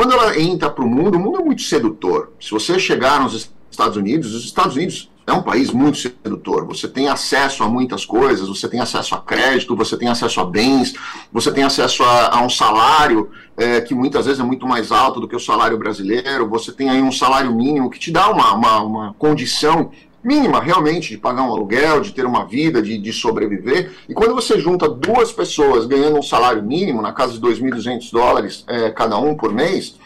quando ela entra para o mundo, o mundo é muito sedutor. Se você chegar nos Estados Unidos, os Estados Unidos é um país muito sedutor. Você tem acesso a muitas coisas, você tem acesso a crédito, você tem acesso a bens, você tem acesso a, a um salário é, que muitas vezes é muito mais alto do que o salário brasileiro, você tem aí um salário mínimo que te dá uma, uma, uma condição mínima realmente de pagar um aluguel, de ter uma vida, de, de sobreviver. E quando você junta duas pessoas ganhando um salário mínimo, na casa de 2.200 dólares é, cada um por mês,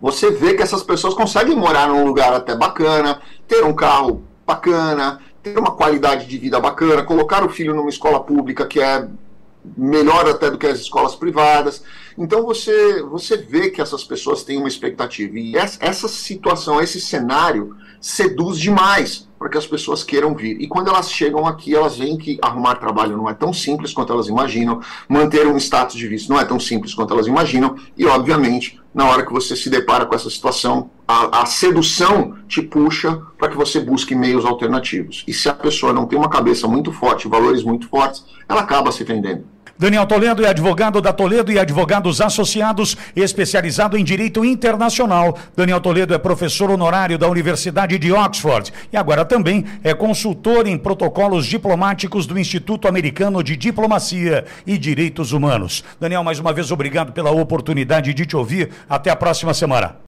você vê que essas pessoas conseguem morar num lugar até bacana, ter um carro bacana, ter uma qualidade de vida bacana, colocar o filho numa escola pública que é melhor até do que as escolas privadas. Então você, você vê que essas pessoas têm uma expectativa. E essa, situação, esse cenário seduz demais para que as pessoas queiram vir. E quando elas chegam aqui, elas veem que arrumar trabalho não é tão simples quanto elas imaginam, manter um status de visto não é tão simples quanto elas imaginam, e obviamente, na hora que você se depara com essa situação, a, a sedução te puxa para que você busque meios alternativos. E se a pessoa não tem uma cabeça muito forte, valores muito fortes, ela acaba se vendendo. Daniel Toledo é advogado da Toledo e Advogados Associados, especializado em direito internacional. Daniel Toledo é professor honorário da Universidade de Oxford e agora também é consultor em protocolos diplomáticos do Instituto Americano de Diplomacia e Direitos Humanos. Daniel, mais uma vez obrigado pela oportunidade de te ouvir. Até a próxima semana.